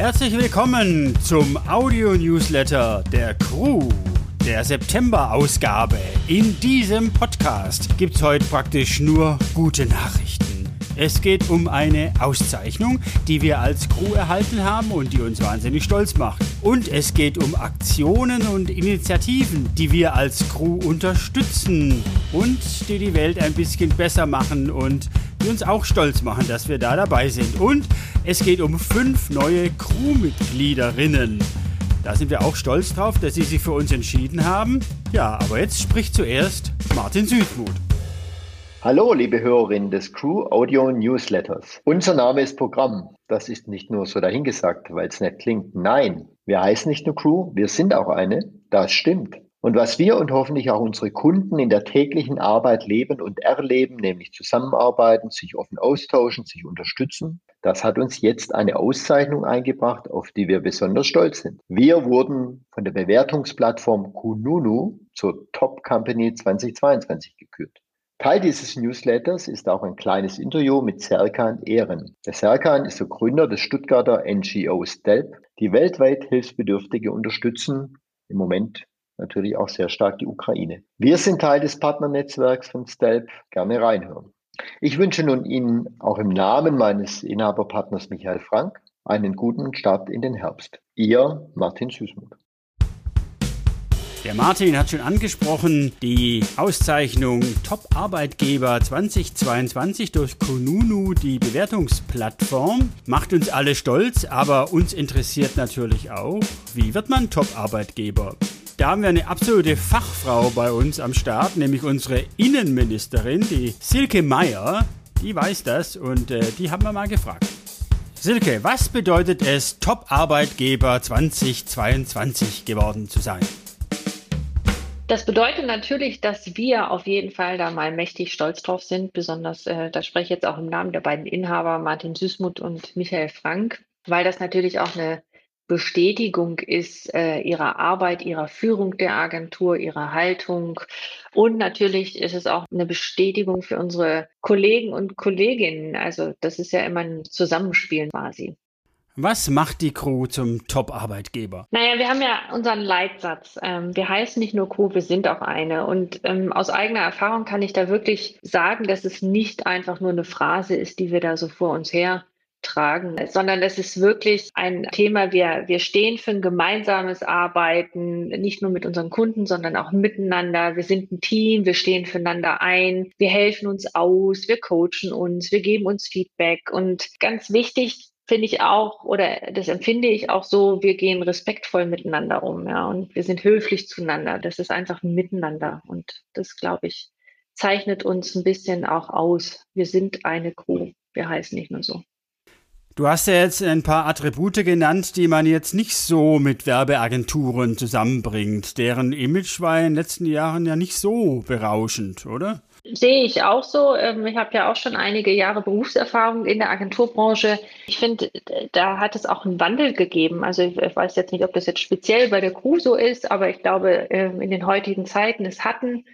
Herzlich willkommen zum Audio-Newsletter der Crew, der September-Ausgabe. In diesem Podcast gibt es heute praktisch nur gute Nachrichten. Es geht um eine Auszeichnung, die wir als Crew erhalten haben und die uns wahnsinnig stolz macht. Und es geht um Aktionen und Initiativen, die wir als Crew unterstützen und die die Welt ein bisschen besser machen und die uns auch stolz machen, dass wir da dabei sind. Und es geht um fünf neue Crewmitgliederinnen. Da sind wir auch stolz drauf, dass sie sich für uns entschieden haben. Ja, aber jetzt spricht zuerst Martin Südmuth. Hallo, liebe Hörerinnen des Crew Audio Newsletters. Unser Name ist Programm. Das ist nicht nur so dahingesagt, weil es nett klingt. Nein, wir heißen nicht nur Crew, wir sind auch eine. Das stimmt. Und was wir und hoffentlich auch unsere Kunden in der täglichen Arbeit leben und erleben, nämlich zusammenarbeiten, sich offen austauschen, sich unterstützen, das hat uns jetzt eine Auszeichnung eingebracht, auf die wir besonders stolz sind. Wir wurden von der Bewertungsplattform Kununu zur Top Company 2022 gekürt. Teil dieses Newsletters ist auch ein kleines Interview mit Serkan Ehren. Der Serkan ist der Gründer des Stuttgarter NGO STELP, die weltweit Hilfsbedürftige unterstützen, im Moment natürlich auch sehr stark die Ukraine. Wir sind Teil des Partnernetzwerks von STELP, gerne reinhören. Ich wünsche nun Ihnen auch im Namen meines Inhaberpartners Michael Frank einen guten Start in den Herbst. Ihr Martin Süßmuth. Der Martin hat schon angesprochen, die Auszeichnung Top-Arbeitgeber 2022 durch Kununu, die Bewertungsplattform, macht uns alle stolz, aber uns interessiert natürlich auch, wie wird man Top-Arbeitgeber? Da haben wir eine absolute Fachfrau bei uns am Start, nämlich unsere Innenministerin, die Silke Meyer. Die weiß das und äh, die haben wir mal gefragt. Silke, was bedeutet es, Top-Arbeitgeber 2022 geworden zu sein? Das bedeutet natürlich, dass wir auf jeden Fall da mal mächtig stolz drauf sind. Besonders, äh, da spreche ich jetzt auch im Namen der beiden Inhaber, Martin Süßmuth und Michael Frank, weil das natürlich auch eine Bestätigung ist äh, ihrer Arbeit, ihrer Führung der Agentur, ihrer Haltung. Und natürlich ist es auch eine Bestätigung für unsere Kollegen und Kolleginnen. Also das ist ja immer ein Zusammenspiel quasi. Was macht die Crew zum Top-Arbeitgeber? Naja, wir haben ja unseren Leitsatz. Ähm, wir heißen nicht nur Crew, wir sind auch eine. Und ähm, aus eigener Erfahrung kann ich da wirklich sagen, dass es nicht einfach nur eine Phrase ist, die wir da so vor uns her tragen, sondern es ist wirklich ein Thema, wir, wir stehen für ein gemeinsames Arbeiten, nicht nur mit unseren Kunden, sondern auch miteinander. Wir sind ein Team, wir stehen füreinander ein, wir helfen uns aus, wir coachen uns, wir geben uns Feedback. Und ganz wichtig, finde ich auch, oder das empfinde ich auch so, wir gehen respektvoll miteinander um, ja, und wir sind höflich zueinander. Das ist einfach ein Miteinander und das, glaube ich, zeichnet uns ein bisschen auch aus. Wir sind eine Crew. Wir heißen nicht nur so. Du hast ja jetzt ein paar Attribute genannt, die man jetzt nicht so mit Werbeagenturen zusammenbringt. Deren Image war in den letzten Jahren ja nicht so berauschend, oder? Sehe ich auch so. Ähm, ich habe ja auch schon einige Jahre Berufserfahrung in der Agenturbranche. Ich finde, da hat es auch einen Wandel gegeben. Also ich weiß jetzt nicht, ob das jetzt speziell bei der Crew so ist, aber ich glaube, ähm, in den heutigen Zeiten, es hatten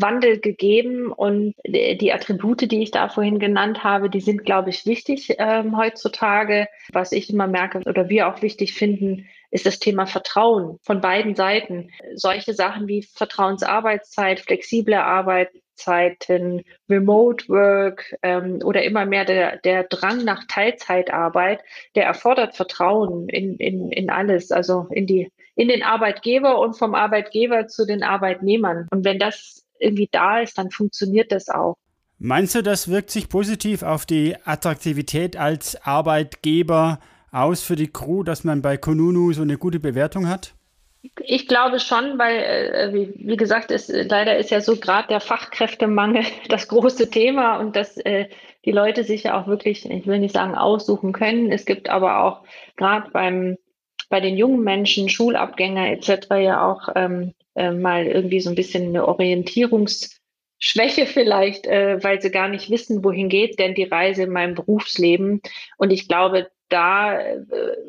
Wandel gegeben und die Attribute, die ich da vorhin genannt habe, die sind, glaube ich, wichtig ähm, heutzutage. Was ich immer merke oder wir auch wichtig finden, ist das Thema Vertrauen von beiden Seiten. Solche Sachen wie Vertrauensarbeitszeit, flexible Arbeit, Zeiten, Remote Work ähm, oder immer mehr der, der Drang nach Teilzeitarbeit, der erfordert Vertrauen in, in, in alles, also in die in den Arbeitgeber und vom Arbeitgeber zu den Arbeitnehmern. Und wenn das irgendwie da ist, dann funktioniert das auch. Meinst du, das wirkt sich positiv auf die Attraktivität als Arbeitgeber aus für die Crew, dass man bei Konunu so eine gute Bewertung hat? Ich glaube schon, weil, äh, wie, wie, gesagt, ist, leider ist ja so gerade der Fachkräftemangel das große Thema und dass äh, die Leute sich ja auch wirklich, ich will nicht sagen aussuchen können. Es gibt aber auch gerade beim bei den jungen Menschen, Schulabgänger etc. ja auch ähm, äh, mal irgendwie so ein bisschen eine Orientierungsschwäche vielleicht, äh, weil sie gar nicht wissen, wohin geht denn die Reise in meinem Berufsleben. Und ich glaube, da äh,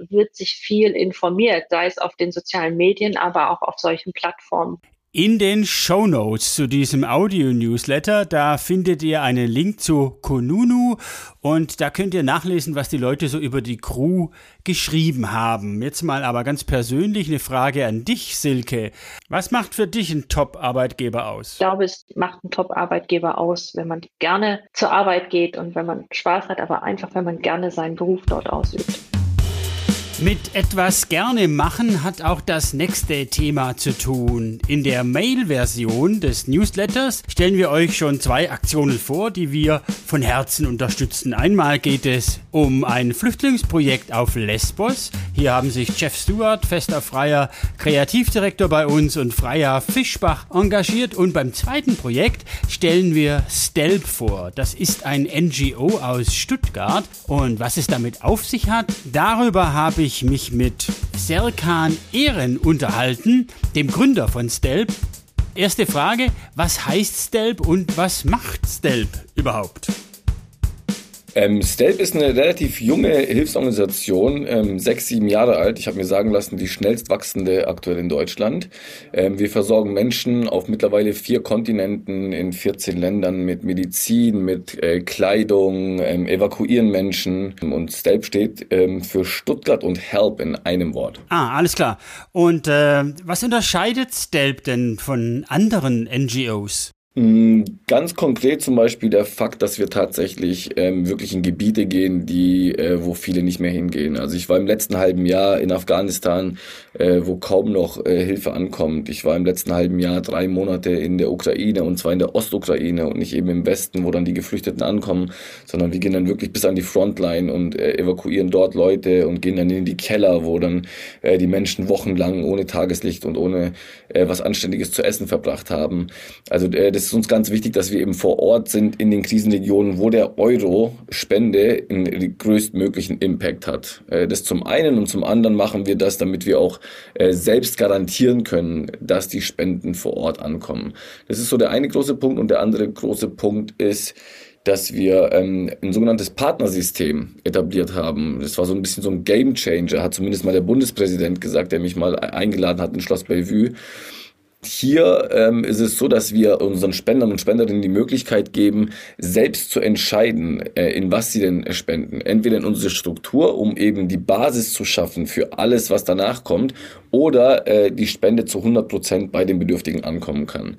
wird sich viel informiert, sei es auf den sozialen Medien, aber auch auf solchen Plattformen. In den Show Notes zu diesem Audio-Newsletter, da findet ihr einen Link zu Konunu und da könnt ihr nachlesen, was die Leute so über die Crew geschrieben haben. Jetzt mal aber ganz persönlich eine Frage an dich, Silke. Was macht für dich ein Top-Arbeitgeber aus? Ich glaube, es macht einen Top-Arbeitgeber aus, wenn man gerne zur Arbeit geht und wenn man Spaß hat, aber einfach, wenn man gerne seinen Beruf dort ausübt. Mit etwas gerne machen hat auch das nächste Thema zu tun. In der Mail-Version des Newsletters stellen wir euch schon zwei Aktionen vor, die wir von Herzen unterstützen. Einmal geht es um ein Flüchtlingsprojekt auf Lesbos. Hier haben sich Jeff Stewart, fester freier Kreativdirektor bei uns und freier Fischbach engagiert. Und beim zweiten Projekt stellen wir Stelp vor. Das ist ein NGO aus Stuttgart. Und was es damit auf sich hat, darüber habe ich ich mich mit Serkan Ehren unterhalten, dem Gründer von Stelp. Erste Frage, was heißt Stelp und was macht Stelp überhaupt? Ähm, Stelp ist eine relativ junge Hilfsorganisation, ähm, sechs, sieben Jahre alt. Ich habe mir sagen lassen, die schnellst wachsende aktuell in Deutschland. Ähm, wir versorgen Menschen auf mittlerweile vier Kontinenten in 14 Ländern mit Medizin, mit äh, Kleidung, ähm, evakuieren Menschen. Und Stelp steht ähm, für Stuttgart und Help in einem Wort. Ah, alles klar. Und äh, was unterscheidet Stelp denn von anderen NGOs? Mm, ganz konkret zum Beispiel der Fakt, dass wir tatsächlich ähm, wirklich in Gebiete gehen, die, äh, wo viele nicht mehr hingehen. Also ich war im letzten halben Jahr in Afghanistan, äh, wo kaum noch äh, Hilfe ankommt. Ich war im letzten halben Jahr drei Monate in der Ukraine und zwar in der Ostukraine und nicht eben im Westen, wo dann die Geflüchteten ankommen, sondern wir gehen dann wirklich bis an die Frontline und äh, evakuieren dort Leute und gehen dann in die Keller, wo dann äh, die Menschen wochenlang ohne Tageslicht und ohne äh, was Anständiges zu essen verbracht haben. Also äh, das ist uns ganz wichtig, dass wir eben vor Ort sind in den Krisenregionen, wo der Euro-Spende einen größtmöglichen Impact hat. Äh, das zum einen und zum anderen machen wir das, damit wir auch äh, selbst garantieren können, dass die Spenden vor Ort ankommen. Das ist so der eine große Punkt und der andere große Punkt ist, dass wir ähm, ein sogenanntes Partnersystem etabliert haben. Das war so ein bisschen so ein Game Changer, hat zumindest mal der Bundespräsident gesagt, der mich mal eingeladen hat in Schloss Bellevue. Hier ähm, ist es so, dass wir unseren Spendern und Spenderinnen die Möglichkeit geben, selbst zu entscheiden, äh, in was sie denn spenden. Entweder in unsere Struktur, um eben die Basis zu schaffen für alles, was danach kommt, oder äh, die Spende zu 100 Prozent bei den Bedürftigen ankommen kann.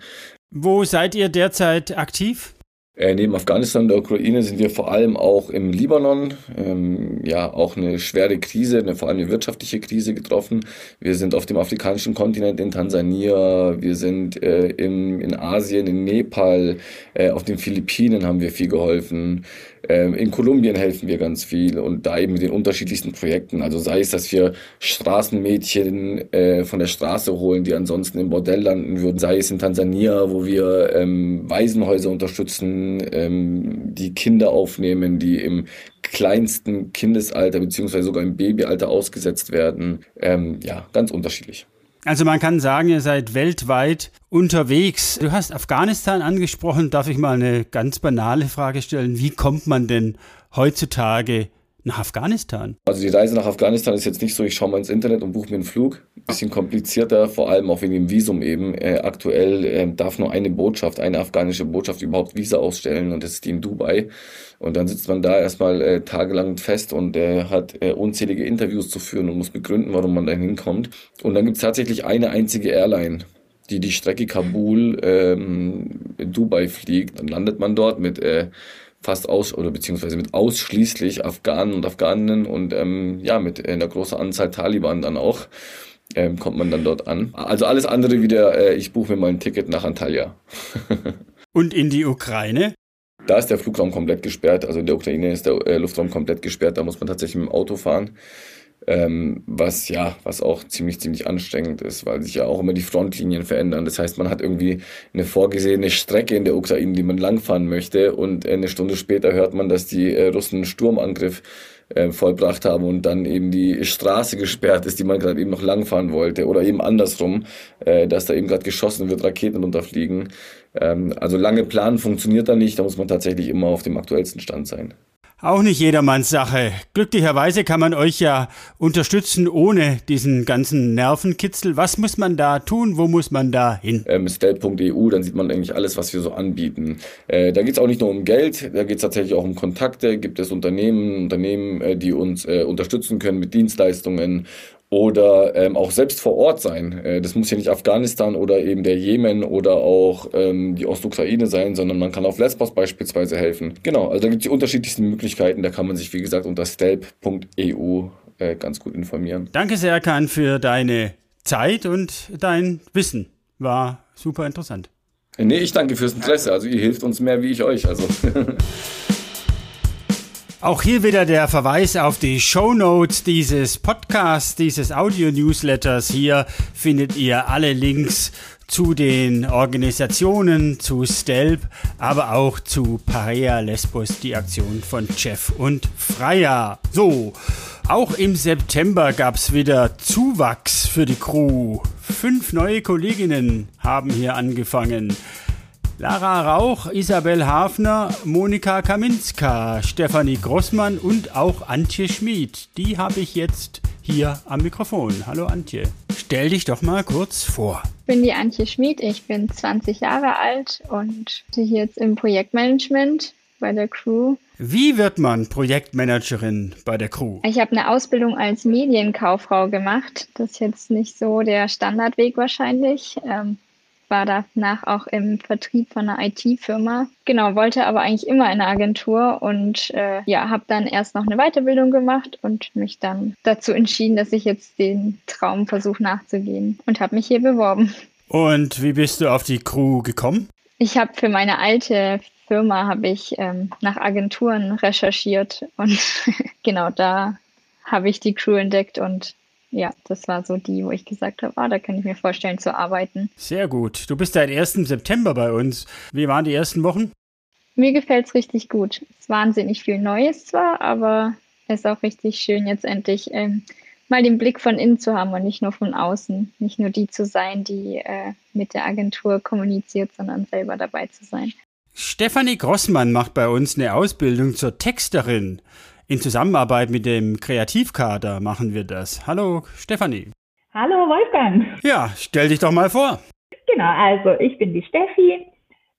Wo seid ihr derzeit aktiv? Äh, neben Afghanistan und der Ukraine sind wir vor allem auch im Libanon, ähm, ja, auch eine schwere Krise, eine, vor allem eine wirtschaftliche Krise getroffen. Wir sind auf dem afrikanischen Kontinent in Tansania, wir sind äh, im, in Asien, in Nepal, äh, auf den Philippinen haben wir viel geholfen. Ähm, in Kolumbien helfen wir ganz viel und da eben mit den unterschiedlichsten Projekten. Also sei es, dass wir Straßenmädchen äh, von der Straße holen, die ansonsten im Bordell landen würden, sei es in Tansania, wo wir ähm, Waisenhäuser unterstützen, ähm, die Kinder aufnehmen, die im kleinsten Kindesalter beziehungsweise sogar im Babyalter ausgesetzt werden. Ähm, ja, ganz unterschiedlich. Also man kann sagen, ihr seid weltweit unterwegs. Du hast Afghanistan angesprochen. Darf ich mal eine ganz banale Frage stellen? Wie kommt man denn heutzutage nach Afghanistan? Also die Reise nach Afghanistan ist jetzt nicht so, ich schaue mal ins Internet und buche mir einen Flug. Bisschen komplizierter, vor allem auch wegen dem Visum eben. Äh, aktuell äh, darf nur eine Botschaft, eine afghanische Botschaft überhaupt Visa ausstellen und das ist die in Dubai. Und dann sitzt man da erstmal äh, tagelang fest und äh, hat äh, unzählige Interviews zu führen und muss begründen, warum man da hinkommt. Und dann gibt es tatsächlich eine einzige Airline, die die Strecke Kabul ähm, Dubai fliegt. Dann landet man dort mit äh, fast aus oder beziehungsweise mit ausschließlich Afghanen und Afghaninnen und ähm, ja mit einer großen Anzahl Taliban dann auch ähm, kommt man dann dort an. Also alles andere wieder, äh, ich buche mir mal ein Ticket nach Antalya. und in die Ukraine? Da ist der Flugraum komplett gesperrt, also in der Ukraine ist der äh, Luftraum komplett gesperrt, da muss man tatsächlich mit dem Auto fahren. Ähm, was ja, was auch ziemlich, ziemlich anstrengend ist, weil sich ja auch immer die Frontlinien verändern. Das heißt, man hat irgendwie eine vorgesehene Strecke in der Ukraine, die man langfahren möchte und eine Stunde später hört man, dass die äh, Russen einen Sturmangriff äh, vollbracht haben und dann eben die Straße gesperrt ist, die man gerade eben noch langfahren wollte oder eben andersrum, äh, dass da eben gerade geschossen wird, Raketen runterfliegen. Ähm, also lange planen funktioniert da nicht, da muss man tatsächlich immer auf dem aktuellsten Stand sein. Auch nicht jedermanns Sache. Glücklicherweise kann man euch ja unterstützen ohne diesen ganzen Nervenkitzel. Was muss man da tun? Wo muss man da hin? Ähm, Stell.eu, dann sieht man eigentlich alles, was wir so anbieten. Äh, da geht es auch nicht nur um Geld, da geht es tatsächlich auch um Kontakte. Gibt es Unternehmen, Unternehmen, äh, die uns äh, unterstützen können mit Dienstleistungen oder ähm, auch selbst vor Ort sein. Äh, das muss ja nicht Afghanistan oder eben der Jemen oder auch ähm, die Ostukraine sein, sondern man kann auf Lesbos beispielsweise helfen. Genau, also da gibt es die unterschiedlichsten Möglichkeiten. Da kann man sich, wie gesagt, unter stelp.eu äh, ganz gut informieren. Danke, Serkan, für deine Zeit und dein Wissen. War super interessant. Nee, ich danke fürs Interesse. Also ihr hilft uns mehr wie ich euch. Also. Auch hier wieder der Verweis auf die Show Notes dieses Podcasts, dieses Audio-Newsletters. Hier findet ihr alle Links zu den Organisationen, zu Stelp, aber auch zu Parea Lesbos, die Aktion von Jeff und Freya. So, auch im September gab's wieder Zuwachs für die Crew. Fünf neue Kolleginnen haben hier angefangen. Lara Rauch, Isabel Hafner, Monika Kaminska, Stefanie Grossmann und auch Antje Schmid. Die habe ich jetzt hier am Mikrofon. Hallo Antje. Stell dich doch mal kurz vor. Ich bin die Antje Schmid, ich bin 20 Jahre alt und hier jetzt im Projektmanagement bei der Crew. Wie wird man Projektmanagerin bei der Crew? Ich habe eine Ausbildung als Medienkauffrau gemacht. Das ist jetzt nicht so der Standardweg wahrscheinlich. Ähm, war danach auch im Vertrieb von einer IT-Firma. Genau, wollte aber eigentlich immer eine Agentur und äh, ja, habe dann erst noch eine Weiterbildung gemacht und mich dann dazu entschieden, dass ich jetzt den Traum versuche nachzugehen und habe mich hier beworben. Und wie bist du auf die Crew gekommen? Ich habe für meine alte Firma habe ich ähm, nach Agenturen recherchiert und genau da habe ich die Crew entdeckt und ja, das war so die, wo ich gesagt habe, ah, da kann ich mir vorstellen zu arbeiten. Sehr gut. Du bist seit 1. September bei uns. Wie waren die ersten Wochen? Mir gefällt es richtig gut. Es ist wahnsinnig viel Neues zwar, aber es ist auch richtig schön, jetzt endlich ähm, mal den Blick von innen zu haben und nicht nur von außen. Nicht nur die zu sein, die äh, mit der Agentur kommuniziert, sondern selber dabei zu sein. Stefanie Grossmann macht bei uns eine Ausbildung zur Texterin. In Zusammenarbeit mit dem Kreativkader machen wir das. Hallo Stefanie. Hallo Wolfgang. Ja, stell dich doch mal vor. Genau, also ich bin die Steffi,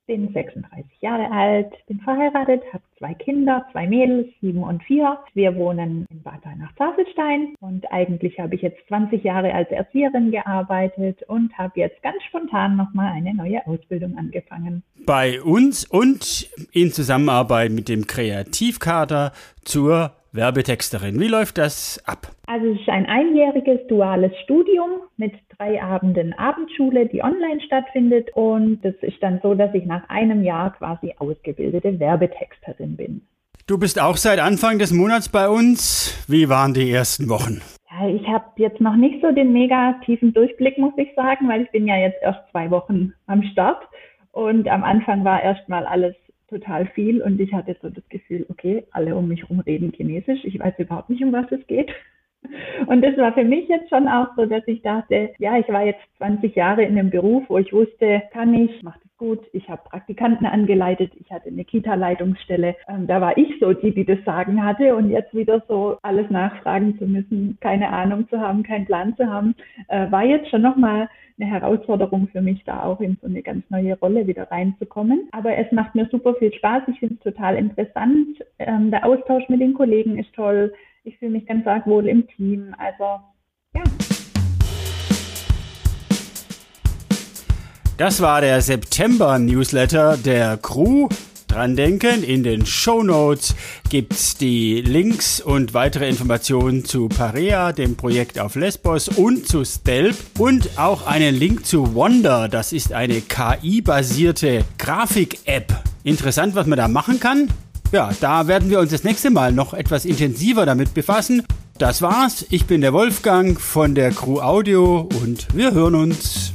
bin 36 Jahre alt, bin verheiratet, habe zwei Kinder, zwei Mädels, sieben und vier. Wir wohnen in Bad Nach-Tafelstein und eigentlich habe ich jetzt 20 Jahre als Erzieherin gearbeitet und habe jetzt ganz spontan nochmal eine neue Ausbildung angefangen. Bei uns und in Zusammenarbeit mit dem Kreativkader zur Werbetexterin. Wie läuft das ab? Also es ist ein einjähriges duales Studium mit drei Abenden Abendschule, die online stattfindet. Und es ist dann so, dass ich nach einem Jahr quasi ausgebildete Werbetexterin bin. Du bist auch seit Anfang des Monats bei uns. Wie waren die ersten Wochen? Ja, ich habe jetzt noch nicht so den mega tiefen Durchblick, muss ich sagen, weil ich bin ja jetzt erst zwei Wochen am Start. Und am Anfang war erstmal alles total viel und ich hatte so das Gefühl, okay, alle um mich herum reden Chinesisch. Ich weiß überhaupt nicht, um was es geht. Und das war für mich jetzt schon auch so, dass ich dachte, ja, ich war jetzt 20 Jahre in einem Beruf, wo ich wusste, kann ich, macht es gut. Ich habe Praktikanten angeleitet, ich hatte eine Kita-Leitungsstelle. Ähm, da war ich so die, die das Sagen hatte und jetzt wieder so alles nachfragen zu müssen, keine Ahnung zu haben, keinen Plan zu haben, äh, war jetzt schon nochmal eine Herausforderung für mich, da auch in so eine ganz neue Rolle wieder reinzukommen. Aber es macht mir super viel Spaß. Ich finde es total interessant. Ähm, der Austausch mit den Kollegen ist toll. Ich fühle mich ganz arg wohl im Team. Also, ja. Das war der September-Newsletter der Crew dran denken. In den Show Notes gibt's die Links und weitere Informationen zu Parea, dem Projekt auf Lesbos und zu Stelp und auch einen Link zu Wonder. Das ist eine KI-basierte Grafik-App. Interessant, was man da machen kann. Ja, da werden wir uns das nächste Mal noch etwas intensiver damit befassen. Das war's. Ich bin der Wolfgang von der Crew Audio und wir hören uns.